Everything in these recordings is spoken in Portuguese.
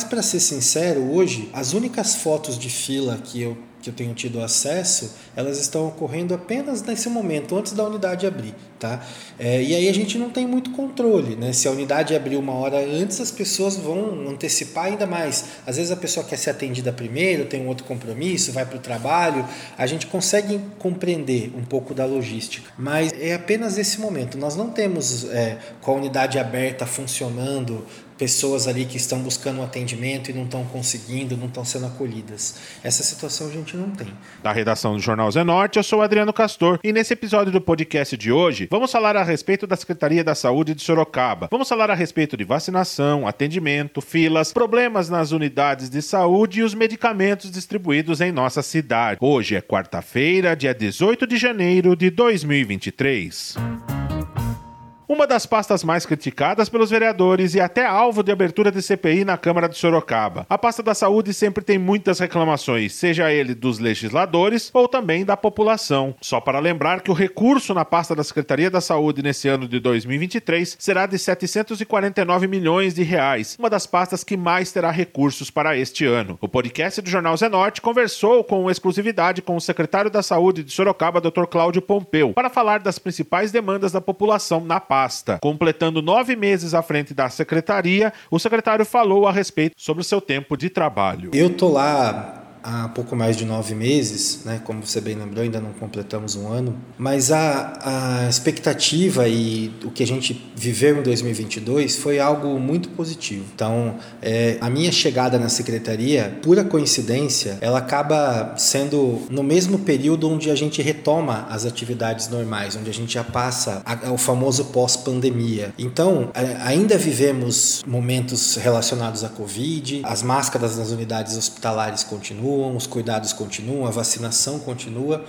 Mas para ser sincero, hoje as únicas fotos de fila que eu que eu tenho tido acesso, elas estão ocorrendo apenas nesse momento, antes da unidade abrir. Tá? É, e aí a gente não tem muito controle. Né? Se a unidade abrir uma hora antes, as pessoas vão antecipar ainda mais. Às vezes a pessoa quer ser atendida primeiro, tem um outro compromisso, vai para o trabalho. A gente consegue compreender um pouco da logística, mas é apenas esse momento. Nós não temos é, com a unidade aberta funcionando pessoas ali que estão buscando um atendimento e não estão conseguindo, não estão sendo acolhidas. Essa situação a gente não tem. Da redação do Jornal Zenorte, eu sou Adriano Castor e nesse episódio do podcast de hoje, vamos falar a respeito da Secretaria da Saúde de Sorocaba. Vamos falar a respeito de vacinação, atendimento, filas, problemas nas unidades de saúde e os medicamentos distribuídos em nossa cidade. Hoje é quarta-feira, dia 18 de janeiro de 2023. Uma das pastas mais criticadas pelos vereadores e até alvo de abertura de CPI na Câmara de Sorocaba. A pasta da saúde sempre tem muitas reclamações, seja ele dos legisladores ou também da população. Só para lembrar que o recurso na pasta da Secretaria da Saúde nesse ano de 2023 será de 749 milhões de reais, uma das pastas que mais terá recursos para este ano. O podcast do Jornal Zenorte conversou com exclusividade com o secretário da Saúde de Sorocaba, Dr. Cláudio Pompeu, para falar das principais demandas da população na pasta pasta. Completando nove meses à frente da secretaria, o secretário falou a respeito sobre o seu tempo de trabalho. Eu tô lá há pouco mais de nove meses, né? como você bem lembrou, ainda não completamos um ano, mas a, a expectativa e o que a gente viveu em 2022 foi algo muito positivo. Então, é, a minha chegada na secretaria, pura coincidência, ela acaba sendo no mesmo período onde a gente retoma as atividades normais, onde a gente já passa a, o famoso pós-pandemia. Então, ainda vivemos momentos relacionados à Covid, as máscaras nas unidades hospitalares continuam continuam, os cuidados continuam, a vacinação continua.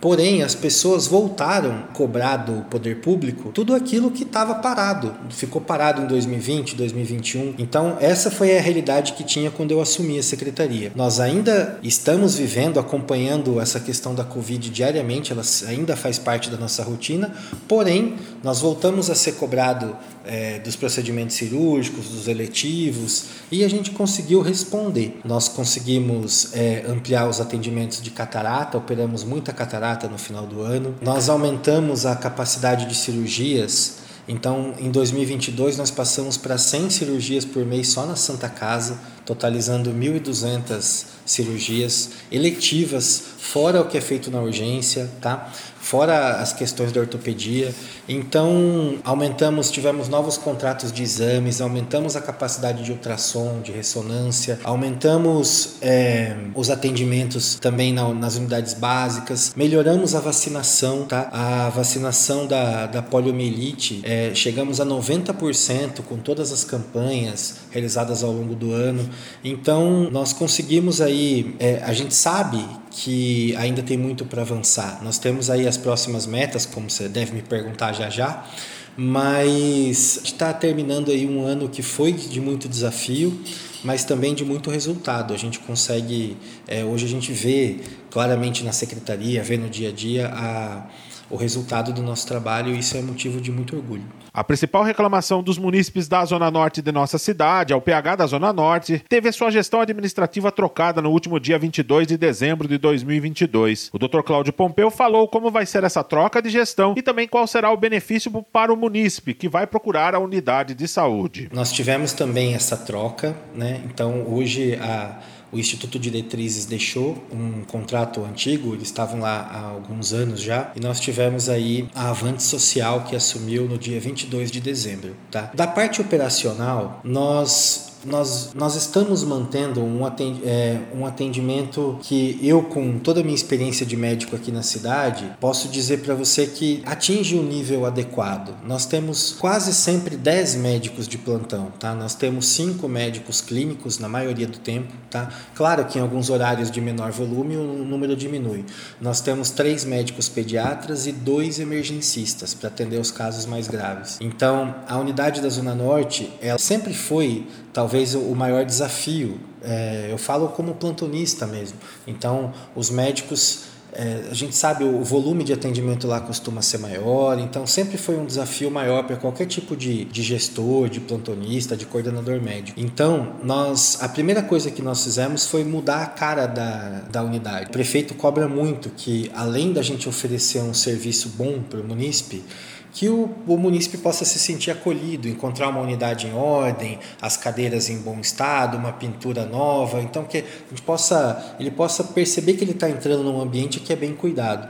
Porém, as pessoas voltaram a cobrar do poder público tudo aquilo que estava parado, ficou parado em 2020, 2021. Então, essa foi a realidade que tinha quando eu assumi a secretaria. Nós ainda estamos vivendo, acompanhando essa questão da Covid diariamente, ela ainda faz parte da nossa rotina, porém, nós voltamos a ser cobrado é, dos procedimentos cirúrgicos, dos eletivos, e a gente conseguiu responder. Nós conseguimos é, ampliar os atendimentos de catarata, operamos muita catarata no final do ano. Nós aumentamos a capacidade de cirurgias. Então, em 2022, nós passamos para 100 cirurgias por mês só na Santa Casa, totalizando 1.200 cirurgias eletivas, fora o que é feito na urgência, tá? fora as questões da ortopedia. Então, aumentamos, tivemos novos contratos de exames, aumentamos a capacidade de ultrassom, de ressonância, aumentamos é, os atendimentos também na, nas unidades básicas, melhoramos a vacinação, tá? A vacinação da, da poliomielite, é, chegamos a 90% com todas as campanhas realizadas ao longo do ano. Então, nós conseguimos aí, é, a gente sabe que ainda tem muito para avançar. Nós temos aí as próximas metas, como você deve me perguntar já já, mas está terminando aí um ano que foi de muito desafio, mas também de muito resultado. A gente consegue, é, hoje a gente vê claramente na secretaria, vê no dia a dia a o resultado do nosso trabalho e isso é motivo de muito orgulho. A principal reclamação dos munícipes da Zona Norte de nossa cidade, ao PH da Zona Norte, teve a sua gestão administrativa trocada no último dia 22 de dezembro de 2022. O Dr. Cláudio Pompeu falou como vai ser essa troca de gestão e também qual será o benefício para o munícipe que vai procurar a unidade de saúde. Nós tivemos também essa troca, né? Então hoje a o Instituto de Diretrizes deixou um contrato antigo, eles estavam lá há alguns anos já, e nós tivemos aí a Avante Social que assumiu no dia 22 de dezembro. Tá? Da parte operacional, nós nós, nós estamos mantendo um, atend, é, um atendimento que eu, com toda a minha experiência de médico aqui na cidade, posso dizer para você que atinge um nível adequado. Nós temos quase sempre 10 médicos de plantão, tá? Nós temos 5 médicos clínicos na maioria do tempo, tá? Claro que em alguns horários de menor volume o número diminui. Nós temos 3 médicos pediatras e 2 emergencistas para atender os casos mais graves. Então, a unidade da Zona Norte, ela sempre foi talvez o maior desafio. É, eu falo como plantonista mesmo. Então, os médicos é, a gente sabe o volume de atendimento lá costuma ser maior, então sempre foi um desafio maior para qualquer tipo de, de gestor, de plantonista, de coordenador médio. Então, nós a primeira coisa que nós fizemos foi mudar a cara da, da unidade. O prefeito cobra muito que, além da gente oferecer um serviço bom para o munícipe, que o, o munícipe possa se sentir acolhido, encontrar uma unidade em ordem, as cadeiras em bom estado, uma pintura nova, então que possa, ele possa perceber que ele está entrando num ambiente que é bem cuidado.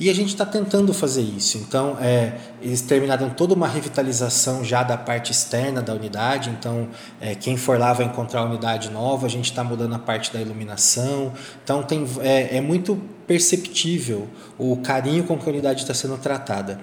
E a gente está tentando fazer isso. Então, é, eles terminaram toda uma revitalização já da parte externa da unidade. Então, é, quem for lá vai encontrar a unidade nova. A gente está mudando a parte da iluminação. Então, tem, é, é muito perceptível o carinho com que a unidade está sendo tratada.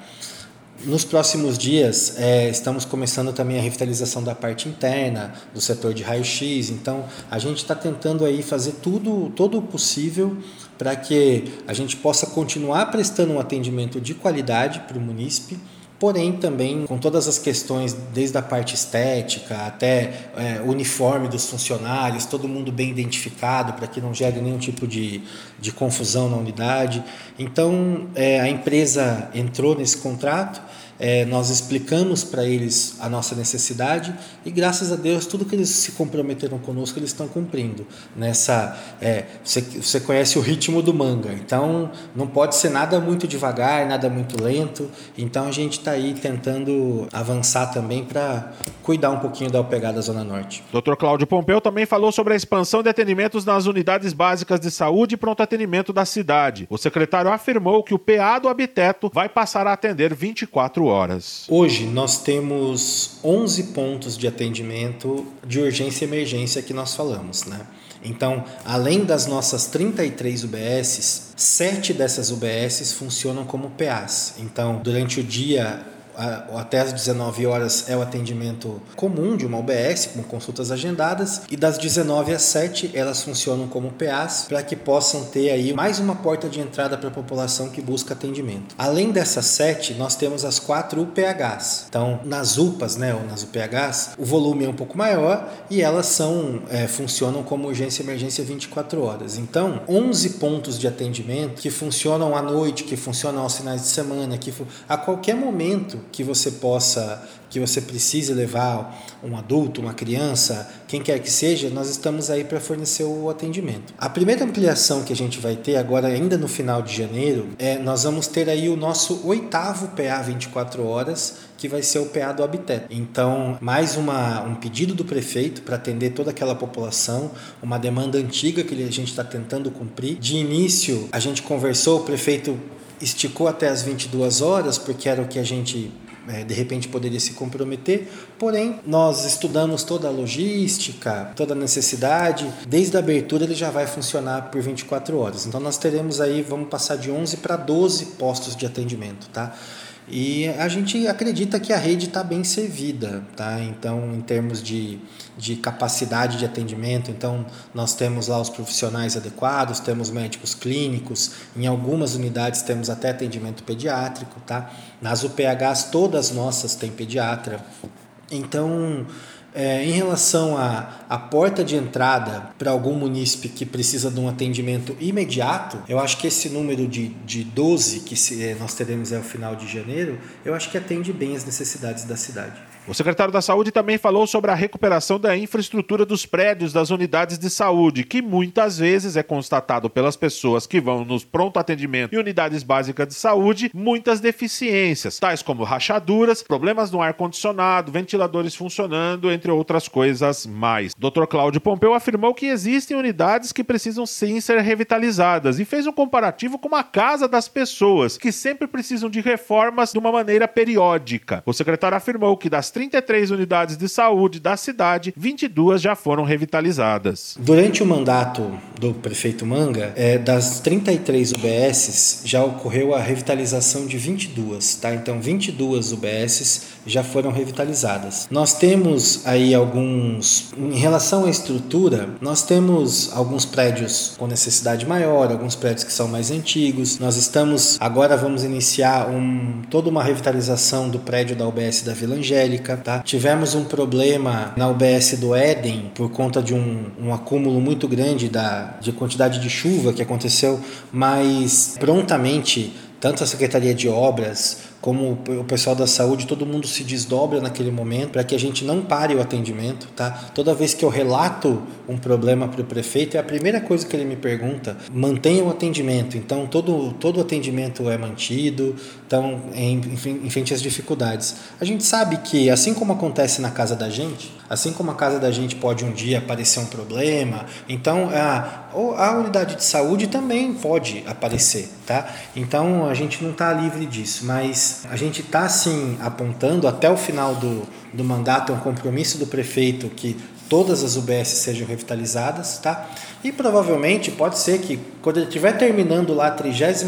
Nos próximos dias, é, estamos começando também a revitalização da parte interna, do setor de raio-x. Então, a gente está tentando aí fazer tudo, todo o possível para que a gente possa continuar prestando um atendimento de qualidade para o munícipe, porém também com todas as questões, desde a parte estética até é, uniforme dos funcionários, todo mundo bem identificado para que não gere nenhum tipo de, de confusão na unidade. Então, é, a empresa entrou nesse contrato é, nós explicamos para eles a nossa necessidade e graças a Deus tudo que eles se comprometeram conosco eles estão cumprindo nessa é, você, você conhece o ritmo do manga então não pode ser nada muito devagar nada muito lento então a gente está aí tentando avançar também para cuidar um pouquinho da pegada Zona Norte. Dr. Cláudio Pompeu também falou sobre a expansão de atendimentos nas unidades básicas de saúde e pronto atendimento da cidade. O secretário afirmou que o PA do Habiteto vai passar a atender 24 horas. Hoje nós temos 11 pontos de atendimento de urgência e emergência que nós falamos, né? Então, além das nossas 33 UBSs, sete dessas UBSs funcionam como PAs. Então, durante o dia até às 19 horas é o atendimento comum de uma UBS, com consultas agendadas, e das 19 às 7 elas funcionam como PAs para que possam ter aí mais uma porta de entrada para a população que busca atendimento. Além dessas 7, nós temos as quatro UPHs. Então, nas UPAs, né, ou nas UPHs, o volume é um pouco maior e elas são é, funcionam como urgência e emergência 24 horas. Então, 11 pontos de atendimento que funcionam à noite, que funcionam aos finais de semana, que a qualquer momento que você possa, que você precise levar um adulto, uma criança, quem quer que seja, nós estamos aí para fornecer o atendimento. A primeira ampliação que a gente vai ter agora, ainda no final de janeiro, é nós vamos ter aí o nosso oitavo PA 24 horas, que vai ser o PA do Habitat. Então, mais uma, um pedido do prefeito para atender toda aquela população, uma demanda antiga que a gente está tentando cumprir. De início, a gente conversou, o prefeito esticou até as 22 horas, porque era o que a gente é, de repente poderia se comprometer, porém nós estudamos toda a logística, toda a necessidade, desde a abertura ele já vai funcionar por 24 horas. Então nós teremos aí, vamos passar de 11 para 12 postos de atendimento, tá? E a gente acredita que a rede está bem servida, tá? Então, em termos de, de capacidade de atendimento, então nós temos lá os profissionais adequados, temos médicos clínicos, em algumas unidades temos até atendimento pediátrico, tá? Nas UPHs todas nossas têm pediatra. Então, é, em relação à, à porta de entrada para algum munícipe que precisa de um atendimento imediato, eu acho que esse número de, de 12 que se, é, nós teremos ao final de janeiro, eu acho que atende bem as necessidades da cidade. O secretário da Saúde também falou sobre a recuperação da infraestrutura dos prédios das unidades de saúde, que muitas vezes é constatado pelas pessoas que vão nos pronto atendimento e unidades básicas de saúde muitas deficiências, tais como rachaduras, problemas no ar condicionado, ventiladores funcionando, entre outras coisas mais. Dr. Cláudio Pompeu afirmou que existem unidades que precisam sim ser revitalizadas e fez um comparativo com a casa das pessoas, que sempre precisam de reformas de uma maneira periódica. O secretário afirmou que das 33 unidades de saúde da cidade, 22 já foram revitalizadas. Durante o mandato do prefeito Manga, é, das 33 UBSs já ocorreu a revitalização de 22, tá? Então 22 UBSs já foram revitalizadas. Nós temos aí alguns. Em relação à estrutura, nós temos alguns prédios com necessidade maior, alguns prédios que são mais antigos. Nós estamos. Agora vamos iniciar um, toda uma revitalização do prédio da UBS da Vila Angélica. Tá? Tivemos um problema na UBS do Éden por conta de um, um acúmulo muito grande da, de quantidade de chuva que aconteceu, mas prontamente tanto a Secretaria de Obras como o pessoal da saúde, todo mundo se desdobra naquele momento para que a gente não pare o atendimento, tá? Toda vez que eu relato um problema para o prefeito, é a primeira coisa que ele me pergunta, mantenha o atendimento. Então, todo, todo atendimento é mantido, então, em, em frente às dificuldades. A gente sabe que, assim como acontece na casa da gente, assim como a casa da gente pode um dia aparecer um problema, então a, a unidade de saúde também pode aparecer, tá? Então, a gente não está livre disso, mas a gente está sim apontando até o final do, do mandato, é um compromisso do prefeito que todas as UBS sejam revitalizadas, tá? E provavelmente pode ser que quando ele estiver terminando lá a 33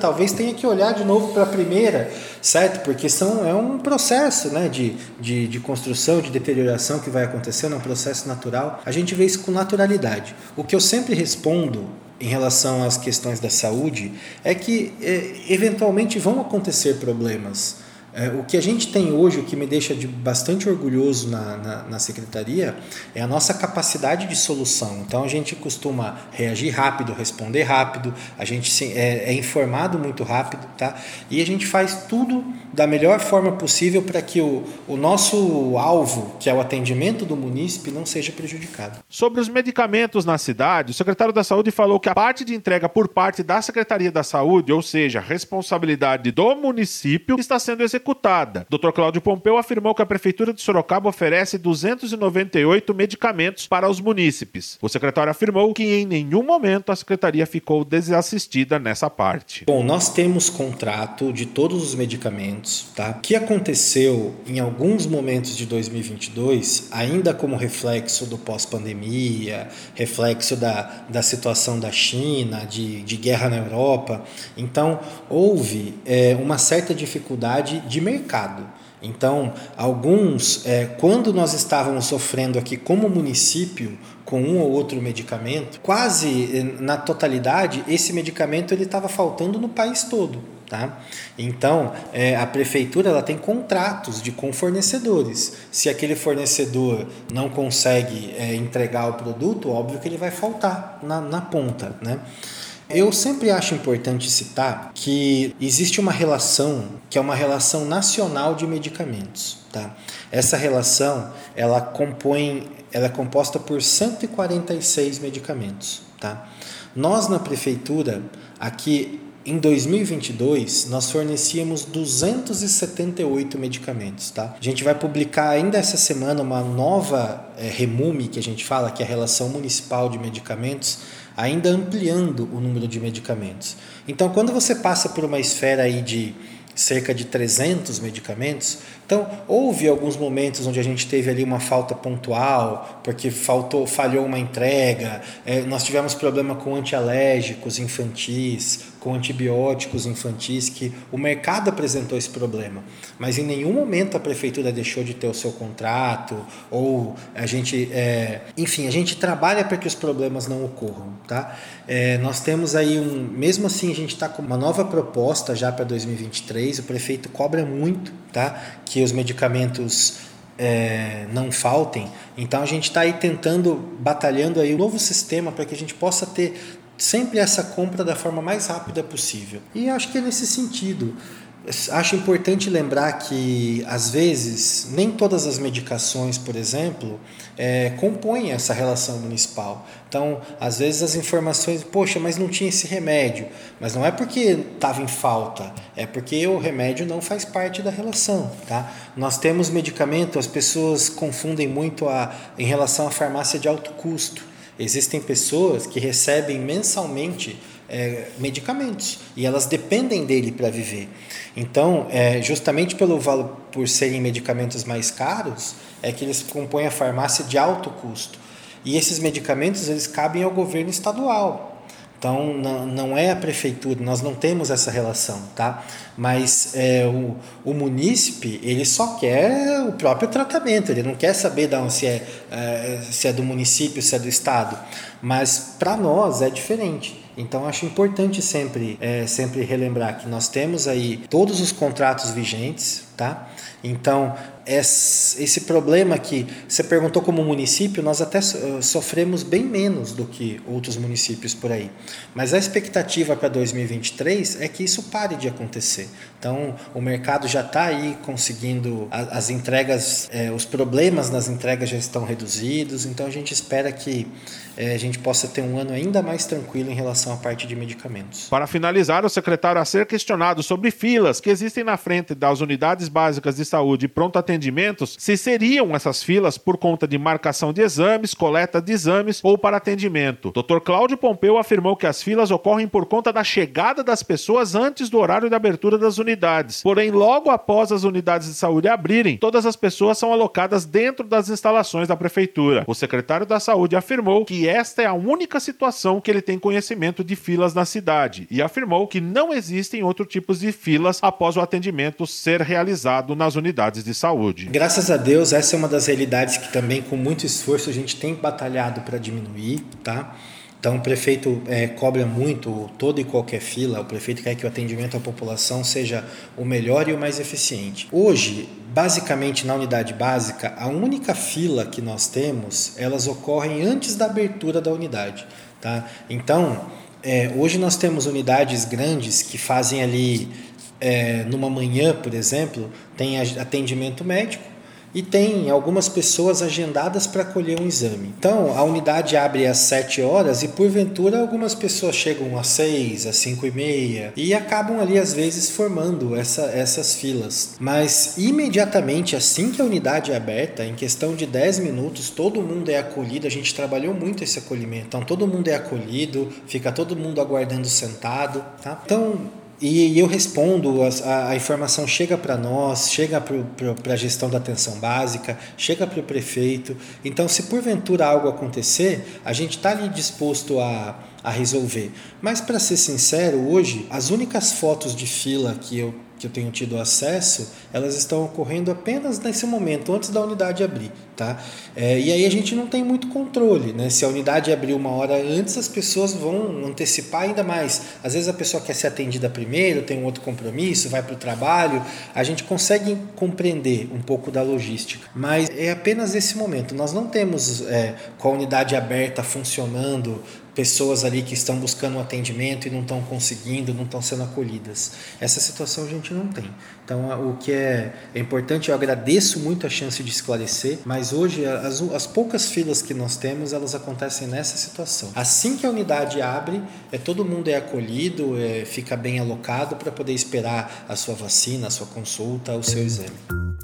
talvez tenha que olhar de novo para a primeira, certo? Porque são, é um processo né, de, de, de construção, de deterioração que vai acontecendo, é um processo natural. A gente vê isso com naturalidade. O que eu sempre respondo em relação às questões da saúde é que é, eventualmente vão acontecer problemas. É, o que a gente tem hoje, o que me deixa de bastante orgulhoso na, na, na, secretaria, é a nossa capacidade de solução. Então a gente costuma reagir rápido, responder rápido, a gente se, é, é, informado muito rápido, tá? E a gente faz tudo da melhor forma possível para que o, o nosso alvo, que é o atendimento do munícipe, não seja prejudicado. Sobre os medicamentos na cidade, o secretário da Saúde falou que a parte de entrega por parte da Secretaria da Saúde, ou seja, responsabilidade do município, está sendo executada executada. Dr. Cláudio Pompeu afirmou que a Prefeitura de Sorocaba oferece 298 medicamentos para os munícipes. O secretário afirmou que em nenhum momento a Secretaria ficou desassistida nessa parte. Bom, nós temos contrato de todos os medicamentos, tá? O que aconteceu em alguns momentos de 2022, ainda como reflexo do pós-pandemia, reflexo da, da situação da China, de, de guerra na Europa, então houve é, uma certa dificuldade de mercado. Então, alguns, é, quando nós estávamos sofrendo aqui como município com um ou outro medicamento, quase é, na totalidade, esse medicamento ele estava faltando no país todo. Tá? Então, é, a prefeitura ela tem contratos de, com fornecedores. Se aquele fornecedor não consegue é, entregar o produto, óbvio que ele vai faltar na, na ponta. Né? Eu sempre acho importante citar que existe uma relação que é uma relação nacional de medicamentos. Tá? Essa relação ela compõe, ela é composta por 146 medicamentos. Tá? Nós na prefeitura aqui em 2022, nós fornecíamos 278 medicamentos, tá? A gente vai publicar ainda essa semana uma nova é, REMUME, que a gente fala, que é a Relação Municipal de Medicamentos, ainda ampliando o número de medicamentos. Então, quando você passa por uma esfera aí de cerca de 300 medicamentos, então, houve alguns momentos onde a gente teve ali uma falta pontual, porque faltou, falhou uma entrega, é, nós tivemos problema com antialérgicos infantis, com antibióticos infantis, que o mercado apresentou esse problema. Mas em nenhum momento a prefeitura deixou de ter o seu contrato, ou a gente. É, enfim, a gente trabalha para que os problemas não ocorram. Tá? É, nós temos aí um. Mesmo assim, a gente está com uma nova proposta já para 2023, o prefeito cobra muito tá? que os medicamentos é, não faltem. Então a gente está aí tentando, batalhando aí um novo sistema para que a gente possa ter sempre essa compra da forma mais rápida possível. E acho que é nesse sentido. Acho importante lembrar que, às vezes, nem todas as medicações, por exemplo, é, compõem essa relação municipal. Então, às vezes, as informações, poxa, mas não tinha esse remédio. Mas não é porque estava em falta, é porque o remédio não faz parte da relação. Tá? Nós temos medicamento, as pessoas confundem muito a, em relação à farmácia de alto custo. Existem pessoas que recebem mensalmente é, medicamentos e elas dependem dele para viver. Então, é, justamente pelo valor, por serem medicamentos mais caros, é que eles compõem a farmácia de alto custo. E esses medicamentos eles cabem ao governo estadual. Então não, não é a prefeitura, nós não temos essa relação, tá? Mas é, o, o munícipe ele só quer o próprio tratamento, ele não quer saber se, é, é, se é do município, se é do estado. Mas para nós é diferente. Então acho importante sempre, é, sempre relembrar que nós temos aí todos os contratos vigentes, tá? Então esse problema que você perguntou como município, nós até eh, sofremos bem menos do que outros municípios por aí. Mas a expectativa para 2023 é que isso pare de acontecer. Então, o mercado já está aí conseguindo as entregas, é, os problemas nas entregas já estão reduzidos. Então, a gente espera que é, a gente possa ter um ano ainda mais tranquilo em relação à parte de medicamentos. Para finalizar, o secretário a ser questionado sobre filas que existem na frente das unidades básicas de saúde e pronto atendimentos, se seriam essas filas por conta de marcação de exames, coleta de exames ou para atendimento. Dr. Cláudio Pompeu afirmou que as filas ocorrem por conta da chegada das pessoas antes do horário de abertura das unidades. Porém, logo após as unidades de saúde abrirem, todas as pessoas são alocadas dentro das instalações da prefeitura. O secretário da Saúde afirmou que esta é a única situação que ele tem conhecimento de filas na cidade e afirmou que não existem outros tipos de filas após o atendimento ser realizado nas unidades de saúde. Graças a Deus, essa é uma das realidades que também com muito esforço a gente tem batalhado para diminuir, tá? Então, o prefeito é, cobra muito toda e qualquer fila, o prefeito quer que o atendimento à população seja o melhor e o mais eficiente. Hoje, basicamente na unidade básica, a única fila que nós temos, elas ocorrem antes da abertura da unidade. Tá? Então, é, hoje nós temos unidades grandes que fazem ali, é, numa manhã, por exemplo, tem atendimento médico, e tem algumas pessoas agendadas para colher um exame. Então, a unidade abre às 7 horas e, porventura, algumas pessoas chegam às 6, às 5 e meia e acabam ali, às vezes, formando essa, essas filas. Mas, imediatamente, assim que a unidade é aberta, em questão de 10 minutos, todo mundo é acolhido. A gente trabalhou muito esse acolhimento. Então, todo mundo é acolhido, fica todo mundo aguardando sentado. Tá? Então, e, eu respondo, a, a informação chega para nós, chega para a gestão da atenção básica, chega para o prefeito. Então, se porventura algo acontecer, a gente está ali disposto a, a resolver. Mas, para ser sincero, hoje, as únicas fotos de fila que eu que eu tenho tido acesso, elas estão ocorrendo apenas nesse momento, antes da unidade abrir. Tá? É, e aí a gente não tem muito controle. Né? Se a unidade abrir uma hora antes, as pessoas vão antecipar ainda mais. Às vezes a pessoa quer ser atendida primeiro, tem um outro compromisso, vai para o trabalho. A gente consegue compreender um pouco da logística, mas é apenas esse momento. Nós não temos é, com a unidade aberta funcionando pessoas ali que estão buscando um atendimento e não estão conseguindo, não estão sendo acolhidas. Essa situação a gente não tem. Então, o que é, é importante, eu agradeço muito a chance de esclarecer, mas hoje as, as poucas filas que nós temos, elas acontecem nessa situação. Assim que a unidade abre, é todo mundo é acolhido, é, fica bem alocado para poder esperar a sua vacina, a sua consulta, o seu exame.